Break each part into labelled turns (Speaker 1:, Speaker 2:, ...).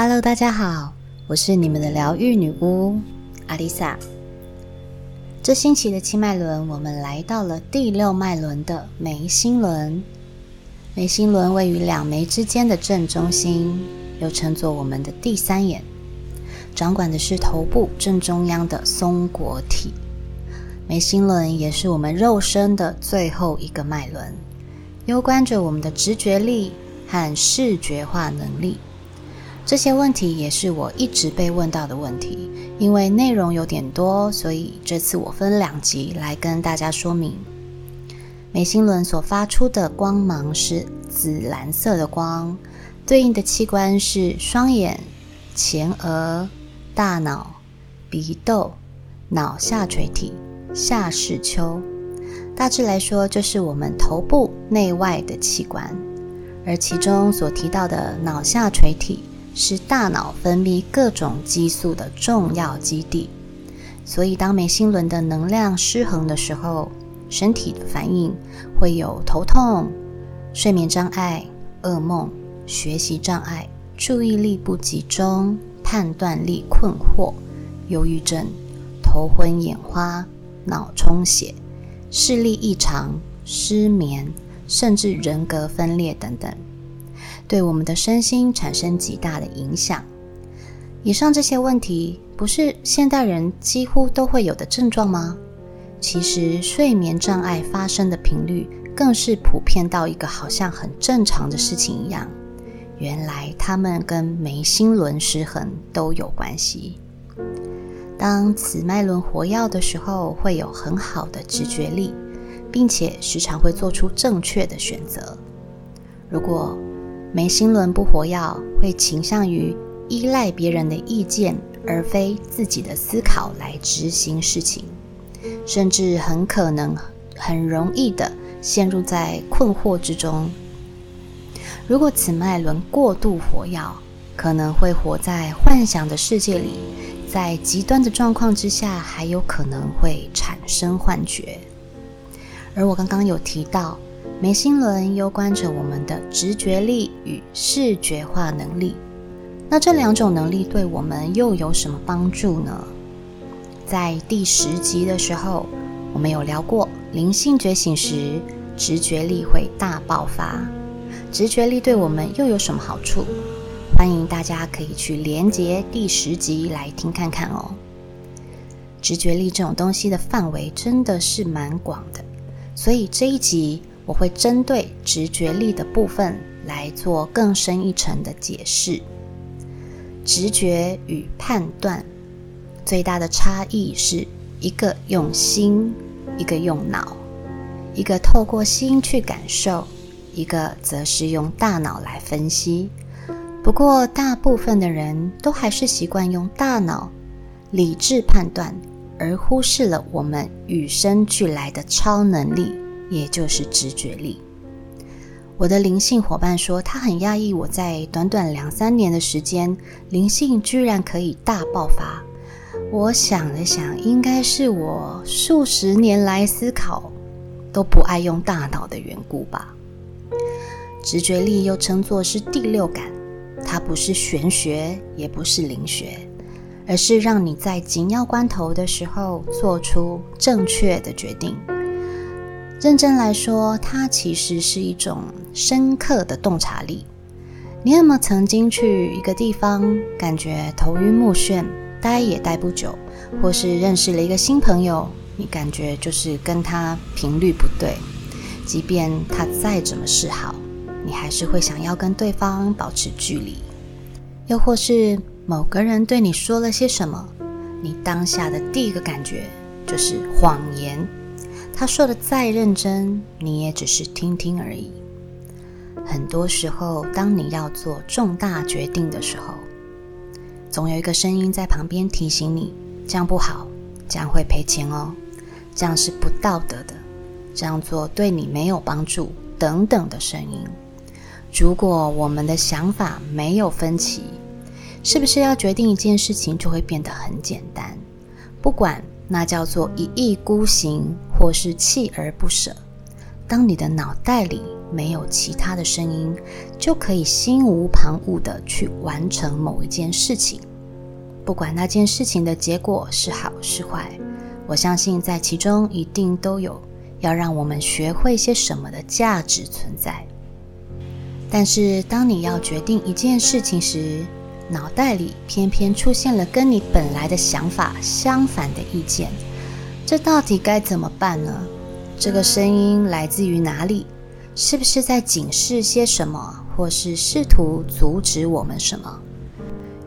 Speaker 1: Hello，大家好，我是你们的疗愈女巫阿丽萨。这星期的七脉轮，我们来到了第六脉轮的眉心轮。眉心轮位于两眉之间的正中心，又称作我们的第三眼，掌管的是头部正中央的松果体。眉心轮也是我们肉身的最后一个脉轮，攸关着我们的直觉力和视觉化能力。这些问题也是我一直被问到的问题，因为内容有点多，所以这次我分两集来跟大家说明。眉心轮所发出的光芒是紫蓝色的光，对应的器官是双眼、前额、大脑、鼻窦、脑下垂体、下视丘。大致来说，就是我们头部内外的器官，而其中所提到的脑下垂体。是大脑分泌各种激素的重要基地，所以当眉心轮的能量失衡的时候，身体的反应会有头痛、睡眠障碍、噩梦、学习障碍、注意力不集中、判断力困惑、忧郁症、头昏眼花、脑充血、视力异常、失眠，甚至人格分裂等等。对我们的身心产生极大的影响。以上这些问题，不是现代人几乎都会有的症状吗？其实，睡眠障碍发生的频率更是普遍到一个好像很正常的事情一样。原来，他们跟眉心轮失衡都有关系。当此脉轮活跃的时候，会有很好的直觉力，并且时常会做出正确的选择。如果眉心轮不活跃，会倾向于依赖别人的意见，而非自己的思考来执行事情，甚至很可能很容易的陷入在困惑之中。如果此脉轮过度活跃，可能会活在幻想的世界里，在极端的状况之下，还有可能会产生幻觉。而我刚刚有提到。眉心轮攸关着我们的直觉力与视觉化能力，那这两种能力对我们又有什么帮助呢？在第十集的时候，我们有聊过灵性觉醒时，直觉力会大爆发。直觉力对我们又有什么好处？欢迎大家可以去连接第十集来听看看哦。直觉力这种东西的范围真的是蛮广的，所以这一集。我会针对直觉力的部分来做更深一层的解释。直觉与判断最大的差异是一个用心，一个用脑；一个透过心去感受，一个则是用大脑来分析。不过，大部分的人都还是习惯用大脑理智判断，而忽视了我们与生俱来的超能力。也就是直觉力。我的灵性伙伴说，他很讶异，我在短短两三年的时间，灵性居然可以大爆发。我想了想，应该是我数十年来思考都不爱用大脑的缘故吧。直觉力又称作是第六感，它不是玄学，也不是灵学，而是让你在紧要关头的时候做出正确的决定。认真来说，它其实是一种深刻的洞察力。你有没有曾经去一个地方，感觉头晕目眩，待也待不久，或是认识了一个新朋友，你感觉就是跟他频率不对，即便他再怎么示好，你还是会想要跟对方保持距离。又或是某个人对你说了些什么，你当下的第一个感觉就是谎言。他说的再认真，你也只是听听而已。很多时候，当你要做重大决定的时候，总有一个声音在旁边提醒你：这样不好，这样会赔钱哦，这样是不道德的，这样做对你没有帮助等等的声音。如果我们的想法没有分歧，是不是要决定一件事情就会变得很简单？不管。那叫做一意孤行，或是锲而不舍。当你的脑袋里没有其他的声音，就可以心无旁骛的去完成某一件事情，不管那件事情的结果是好是坏。我相信在其中一定都有要让我们学会些什么的价值存在。但是，当你要决定一件事情时，脑袋里偏偏出现了跟你本来的想法相反的意见，这到底该怎么办呢？这个声音来自于哪里？是不是在警示些什么，或是试图阻止我们什么？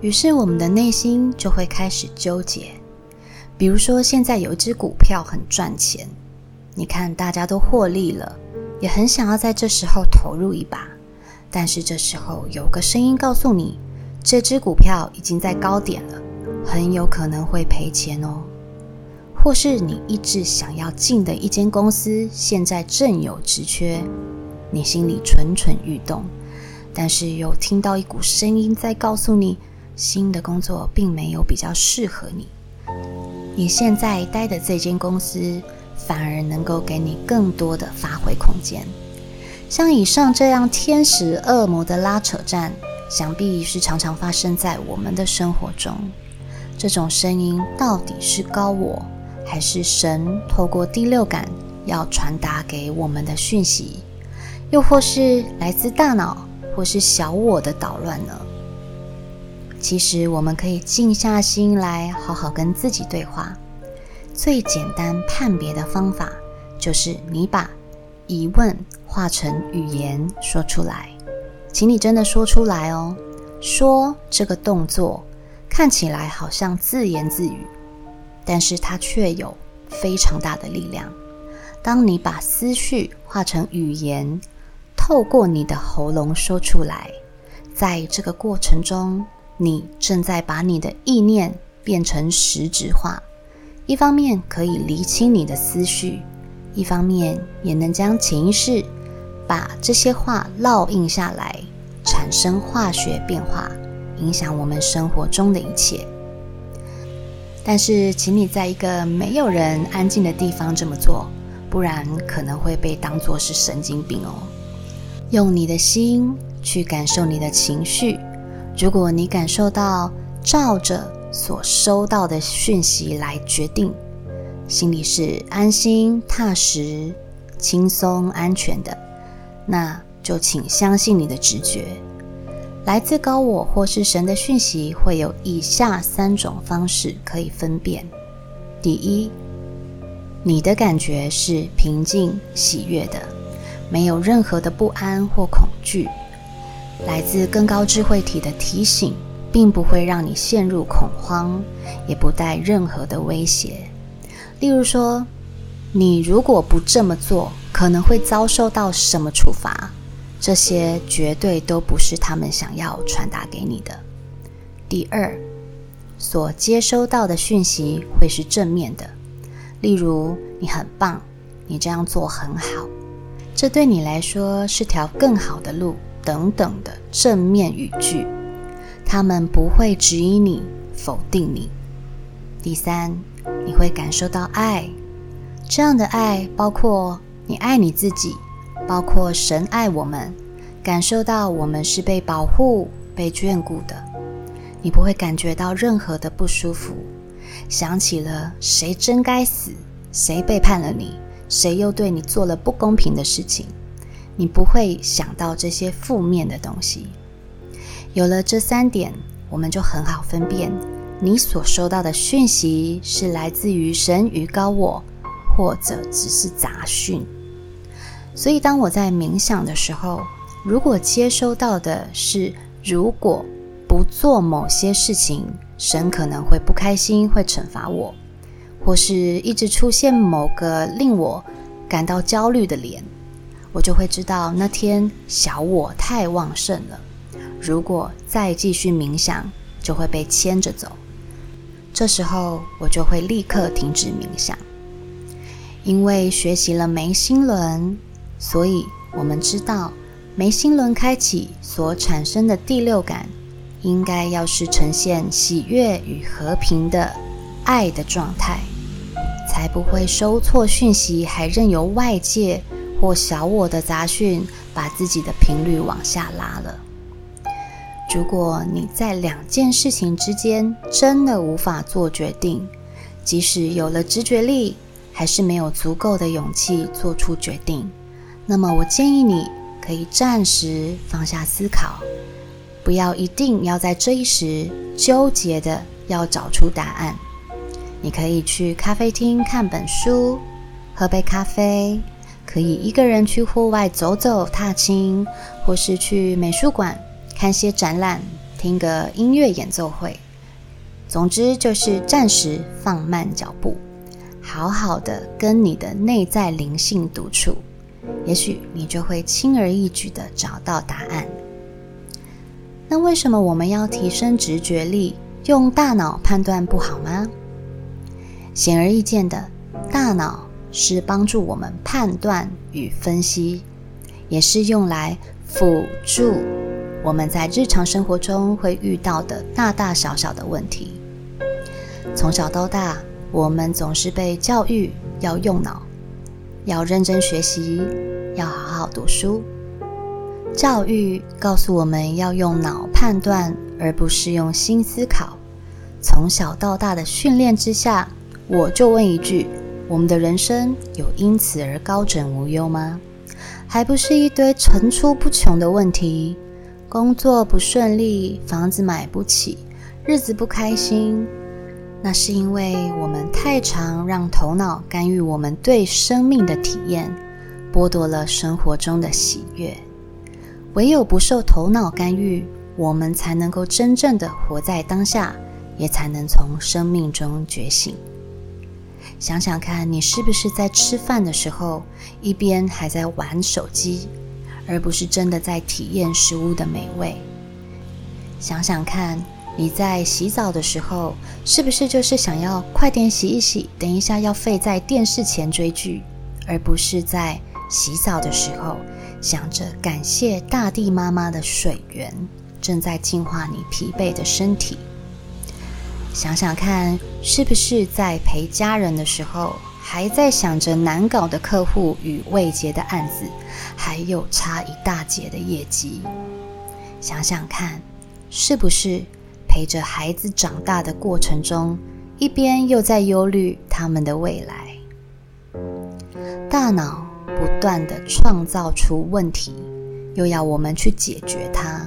Speaker 1: 于是我们的内心就会开始纠结。比如说，现在有一只股票很赚钱，你看大家都获利了，也很想要在这时候投入一把，但是这时候有个声音告诉你。这只股票已经在高点了，很有可能会赔钱哦。或是你一直想要进的一间公司，现在正有职缺，你心里蠢蠢欲动，但是又听到一股声音在告诉你，新的工作并没有比较适合你。你现在待的这间公司，反而能够给你更多的发挥空间。像以上这样天使恶魔的拉扯战。想必是常常发生在我们的生活中。这种声音到底是高我，还是神透过第六感要传达给我们的讯息？又或是来自大脑，或是小我的捣乱呢？其实，我们可以静下心来，好好跟自己对话。最简单判别的方法，就是你把疑问化成语言说出来。请你真的说出来哦！说这个动作看起来好像自言自语，但是它却有非常大的力量。当你把思绪化成语言，透过你的喉咙说出来，在这个过程中，你正在把你的意念变成实质化。一方面可以厘清你的思绪，一方面也能将潜意识。把这些话烙印下来，产生化学变化，影响我们生活中的一切。但是，请你在一个没有人、安静的地方这么做，不然可能会被当作是神经病哦。用你的心去感受你的情绪，如果你感受到照着所收到的讯息来决定，心里是安心、踏实、轻松、安全的。那就请相信你的直觉，来自高我或是神的讯息会有以下三种方式可以分辨：第一，你的感觉是平静喜悦的，没有任何的不安或恐惧，来自更高智慧体的提醒，并不会让你陷入恐慌，也不带任何的威胁。例如说，你如果不这么做。可能会遭受到什么处罚？这些绝对都不是他们想要传达给你的。第二，所接收到的讯息会是正面的，例如“你很棒”，“你这样做很好”，这对你来说是条更好的路等等的正面语句。他们不会指引你、否定你。第三，你会感受到爱，这样的爱包括。你爱你自己，包括神爱我们，感受到我们是被保护、被眷顾的。你不会感觉到任何的不舒服，想起了谁真该死，谁背叛了你，谁又对你做了不公平的事情。你不会想到这些负面的东西。有了这三点，我们就很好分辨你所收到的讯息是来自于神与高我，或者只是杂讯。所以，当我在冥想的时候，如果接收到的是如果不做某些事情，神可能会不开心，会惩罚我，或是一直出现某个令我感到焦虑的脸，我就会知道那天小我太旺盛了。如果再继续冥想，就会被牵着走。这时候，我就会立刻停止冥想，因为学习了眉心轮。所以，我们知道眉心轮开启所产生的第六感，应该要是呈现喜悦与和平的爱的状态，才不会收错讯息，还任由外界或小我的杂讯，把自己的频率往下拉了。如果你在两件事情之间真的无法做决定，即使有了直觉力，还是没有足够的勇气做出决定，那么我建议你可以暂时放下思考，不要一定要在这一时纠结的要找出答案。你可以去咖啡厅看本书，喝杯咖啡，可以一个人去户外走走踏青，或是去美术馆看些展览，听个音乐演奏会。总之就是暂时放慢脚步，好好的跟你的内在灵性独处，也许你就会轻而易举的找到答案。那为什么我们要提升直觉力，用大脑判断不好吗？显而易见的，大脑是帮助我们判断与分析，也是用来辅助我们在日常生活中会遇到的大大小小的问题。从小到大，我们总是被教育要用脑，要认真学习，要好好读书。教育告诉我们要用脑判断，而不是用心思考。从小到大的训练之下。我就问一句：我们的人生有因此而高枕无忧吗？还不是一堆层出不穷的问题，工作不顺利，房子买不起，日子不开心。那是因为我们太常让头脑干预我们对生命的体验，剥夺了生活中的喜悦。唯有不受头脑干预，我们才能够真正的活在当下，也才能从生命中觉醒。想想看，你是不是在吃饭的时候一边还在玩手机，而不是真的在体验食物的美味？想想看，你在洗澡的时候，是不是就是想要快点洗一洗，等一下要废在电视前追剧，而不是在洗澡的时候想着感谢大地妈妈的水源正在净化你疲惫的身体？想想看，是不是在陪家人的时候，还在想着难搞的客户与未结的案子，还有差一大截的业绩？想想看，是不是陪着孩子长大的过程中，一边又在忧虑他们的未来？大脑不断的创造出问题，又要我们去解决它，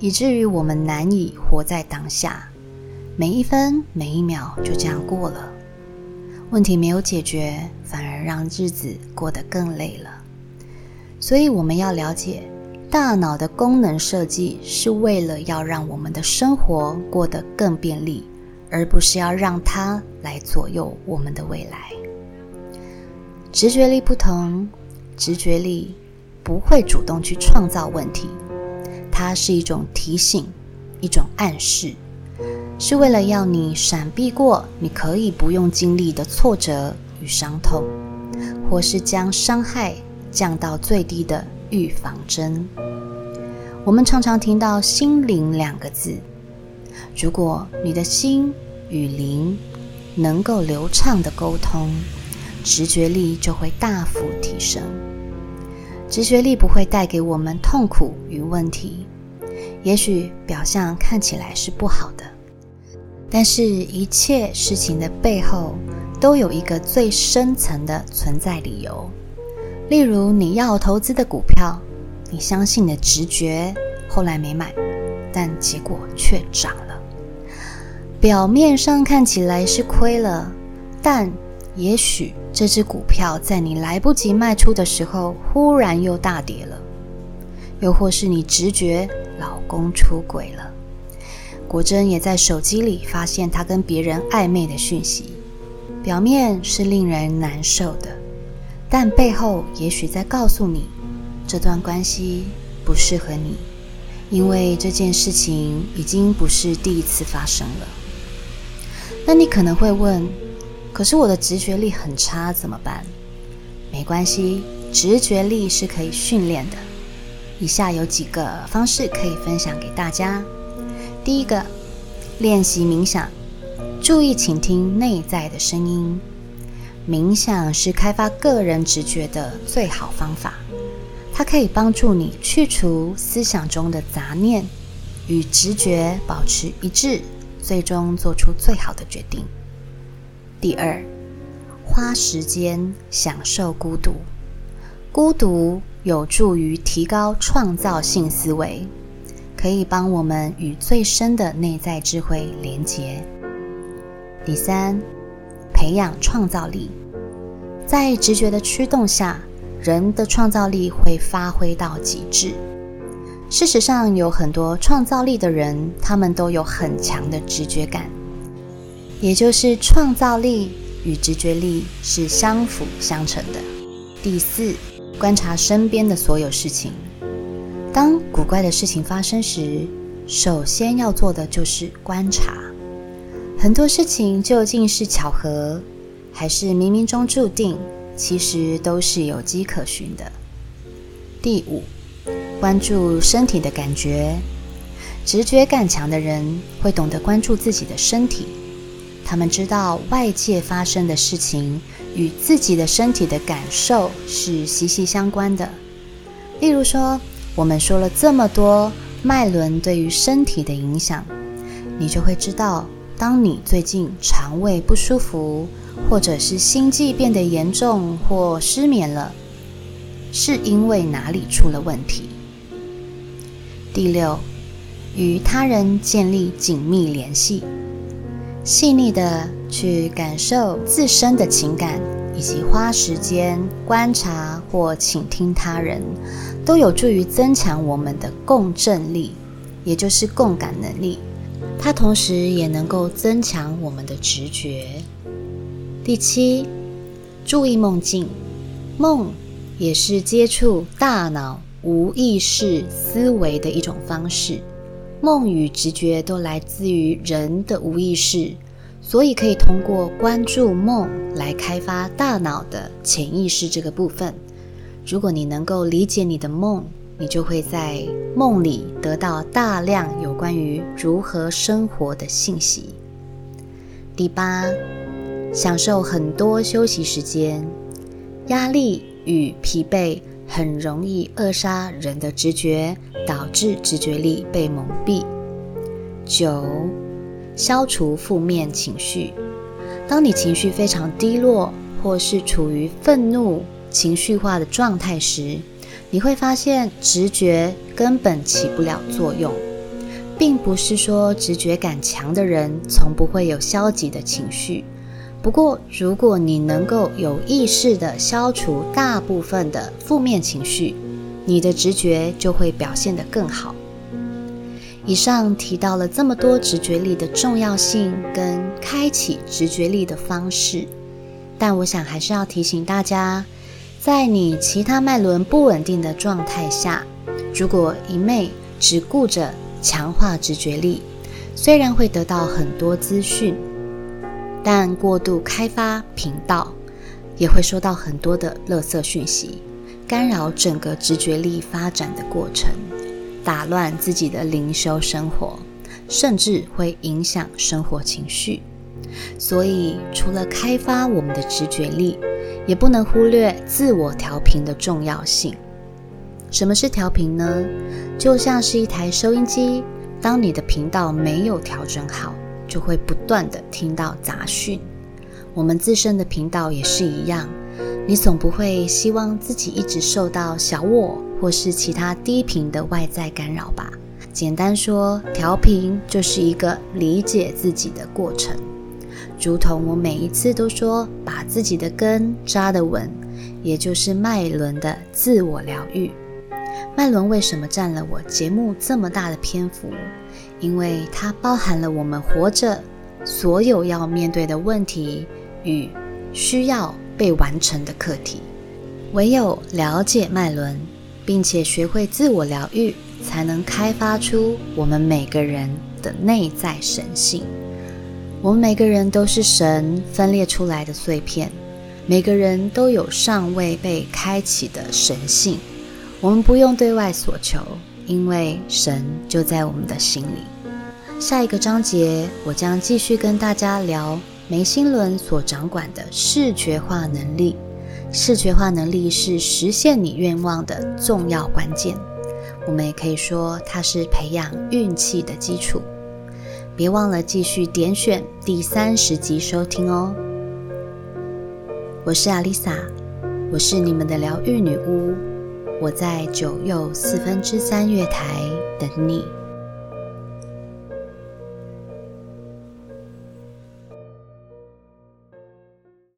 Speaker 1: 以至于我们难以活在当下。每一分每一秒就这样过了，问题没有解决，反而让日子过得更累了。所以我们要了解，大脑的功能设计是为了要让我们的生活过得更便利，而不是要让它来左右我们的未来。直觉力不同，直觉力不会主动去创造问题，它是一种提醒，一种暗示。是为了要你闪避过你可以不用经历的挫折与伤痛，或是将伤害降到最低的预防针。我们常常听到“心灵”两个字，如果你的心与灵能够流畅的沟通，直觉力就会大幅提升。直觉力不会带给我们痛苦与问题，也许表象看起来是不好的。但是，一切事情的背后都有一个最深层的存在理由。例如，你要投资的股票，你相信的直觉，后来没买，但结果却涨了。表面上看起来是亏了，但也许这只股票在你来不及卖出的时候，忽然又大跌了。又或是你直觉老公出轨了。果真也在手机里发现他跟别人暧昧的讯息，表面是令人难受的，但背后也许在告诉你，这段关系不适合你，因为这件事情已经不是第一次发生了。那你可能会问，可是我的直觉力很差，怎么办？没关系，直觉力是可以训练的。以下有几个方式可以分享给大家。第一个，练习冥想，注意倾听内在的声音。冥想是开发个人直觉的最好方法。它可以帮助你去除思想中的杂念，与直觉保持一致，最终做出最好的决定。第二，花时间享受孤独。孤独有助于提高创造性思维，可以帮我们与最深的内在智慧连结。第三，培养创造力。在直觉的驱动下，人的创造力会发挥到极致。事实上，有很多创造力的人，他们都有很强的直觉感，也就是创造力与直觉力是相辅相成的。第四。观察身边的所有事情。当古怪的事情发生时，首先要做的就是观察。很多事情究竟是巧合，还是冥冥中注定，其实都是有迹可循的。第五，关注身体的感觉。直觉感强的人会懂得关注自己的身体，他们知道外界发生的事情。与自己的身体的感受是息息相关的。例如说，我们说了这么多脉轮对于身体的影响，你就会知道，当你最近肠胃不舒服，或者是心悸变得严重或失眠了，是因为哪里出了问题。第六，与他人建立紧密联系，细腻的。去感受自身的情感，以及花时间观察或倾听他人，都有助于增强我们的共振力，也就是共感能力。它同时也能够增强我们的直觉。第七，注意梦境，梦也是接触大脑无意识思维的一种方式。梦与直觉都来自于人的无意识。所以可以通过关注梦来开发大脑的潜意识这个部分。如果你能够理解你的梦，你就会在梦里得到大量有关于如何生活的信息。第八，享受很多休息时间。压力与疲惫很容易扼杀人的直觉，导致直觉力被蒙蔽。九。消除负面情绪。当你情绪非常低落，或是处于愤怒、情绪化的状态时，你会发现直觉根本起不了作用。并不是说直觉感强的人从不会有消极的情绪。不过，如果你能够有意识地消除大部分的负面情绪，你的直觉就会表现得更好。以上提到了这么多直觉力的重要性跟开启直觉力的方式，但我想还是要提醒大家，在你其他脉轮不稳定的状态下，如果一昧只顾着强化直觉力，虽然会得到很多资讯，但过度开发频道也会收到很多的垃圾讯息，干扰整个直觉力发展的过程。打乱自己的灵修生活，甚至会影响生活情绪。所以，除了开发我们的直觉力，也不能忽略自我调频的重要性。什么是调频呢？就像是一台收音机，当你的频道没有调整好，就会不断的听到杂讯。我们自身的频道也是一样，你总不会希望自己一直受到小我。或是其他低频的外在干扰吧。简单说，调频就是一个理解自己的过程。如同我每一次都说，把自己的根扎得稳，也就是脉轮的自我疗愈。脉轮为什么占了我节目这么大的篇幅？因为它包含了我们活着所有要面对的问题与需要被完成的课题。唯有了解脉轮。并且学会自我疗愈，才能开发出我们每个人的内在神性。我们每个人都是神分裂出来的碎片，每个人都有尚未被开启的神性。我们不用对外所求，因为神就在我们的心里。下一个章节，我将继续跟大家聊眉心轮所掌管的视觉化能力。视觉化能力是实现你愿望的重要关键。我们也可以说，它是培养运气的基础。别忘了继续点选第三十集收听哦。我是阿丽萨，我是你们的疗愈女巫，我在九又四分之三月台等你。